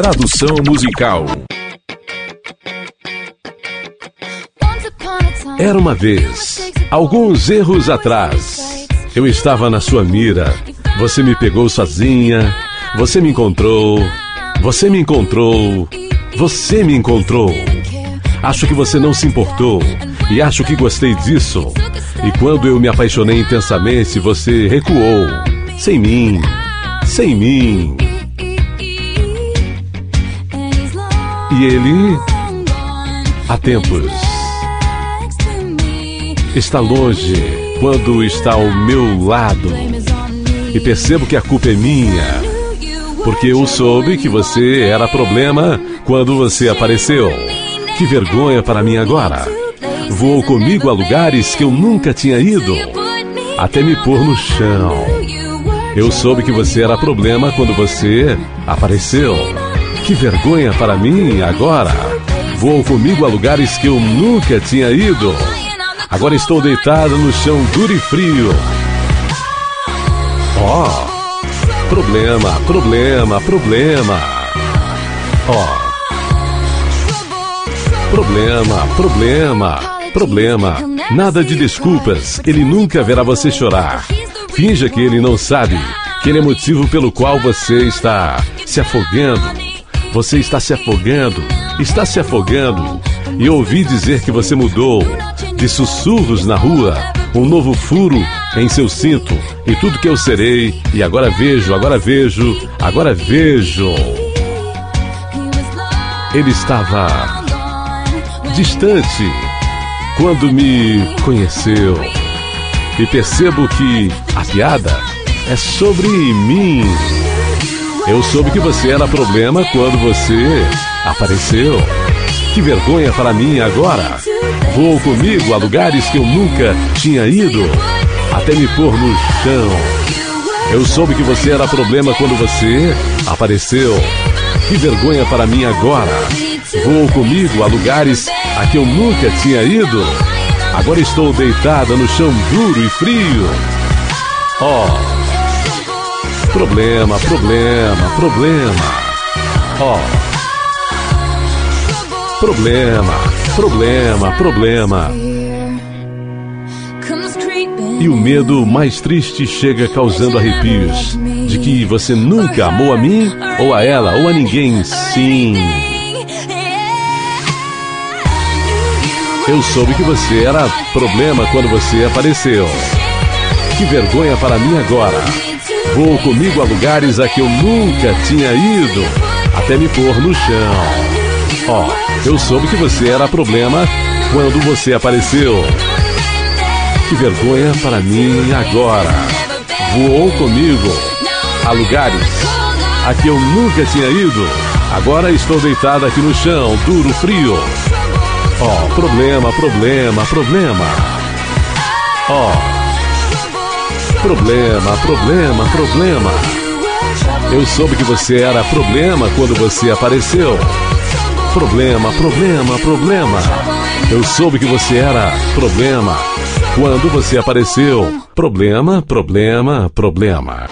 Tradução musical. Era uma vez, alguns erros atrás. Eu estava na sua mira. Você me pegou sozinha. Você me encontrou. Você me encontrou. Você me encontrou. Acho que você não se importou. E acho que gostei disso. E quando eu me apaixonei intensamente, você recuou. Sem mim. Sem mim. E ele, há tempos, está longe quando está ao meu lado. E percebo que a culpa é minha. Porque eu soube que você era problema quando você apareceu. Que vergonha para mim agora. Voou comigo a lugares que eu nunca tinha ido, até me pôr no chão. Eu soube que você era problema quando você apareceu. Que vergonha para mim agora. Voou comigo a lugares que eu nunca tinha ido. Agora estou deitado no chão duro e frio. Oh, problema, problema, problema. Oh. Problema, problema, problema. Nada de desculpas. Ele nunca verá você chorar. Finja que ele não sabe que ele é motivo pelo qual você está se afogando. Você está se afogando, está se afogando. E ouvi dizer que você mudou. De sussurros na rua, um novo furo em seu cinto. E tudo que eu serei. E agora vejo, agora vejo, agora vejo. Ele estava distante quando me conheceu. E percebo que a piada é sobre mim. Eu soube que você era problema quando você apareceu. Que vergonha para mim agora. Vou comigo a lugares que eu nunca tinha ido, até me pôr no chão. Eu soube que você era problema quando você apareceu. Que vergonha para mim agora. Vou comigo a lugares a que eu nunca tinha ido. Agora estou deitada no chão duro e frio. Oh, problema, problema, problema. Oh, problema, problema, problema. E o medo mais triste chega causando arrepios de que você nunca amou a mim, ou a ela, ou a ninguém. Sim. Eu soube que você era problema quando você apareceu. Que vergonha para mim agora. Vou comigo a lugares a que eu nunca tinha ido, até me pôr no chão. Ó, oh, eu soube que você era problema quando você apareceu. Que vergonha para mim agora. Voou comigo a lugares a que eu nunca tinha ido. Agora estou deitada aqui no chão, duro, frio. Ó, oh, problema, problema, problema. Ó, oh, problema, problema, problema. Eu soube que você era problema quando você apareceu. Problema, problema, problema. Eu soube que você era problema quando você apareceu. Problema, problema, problema.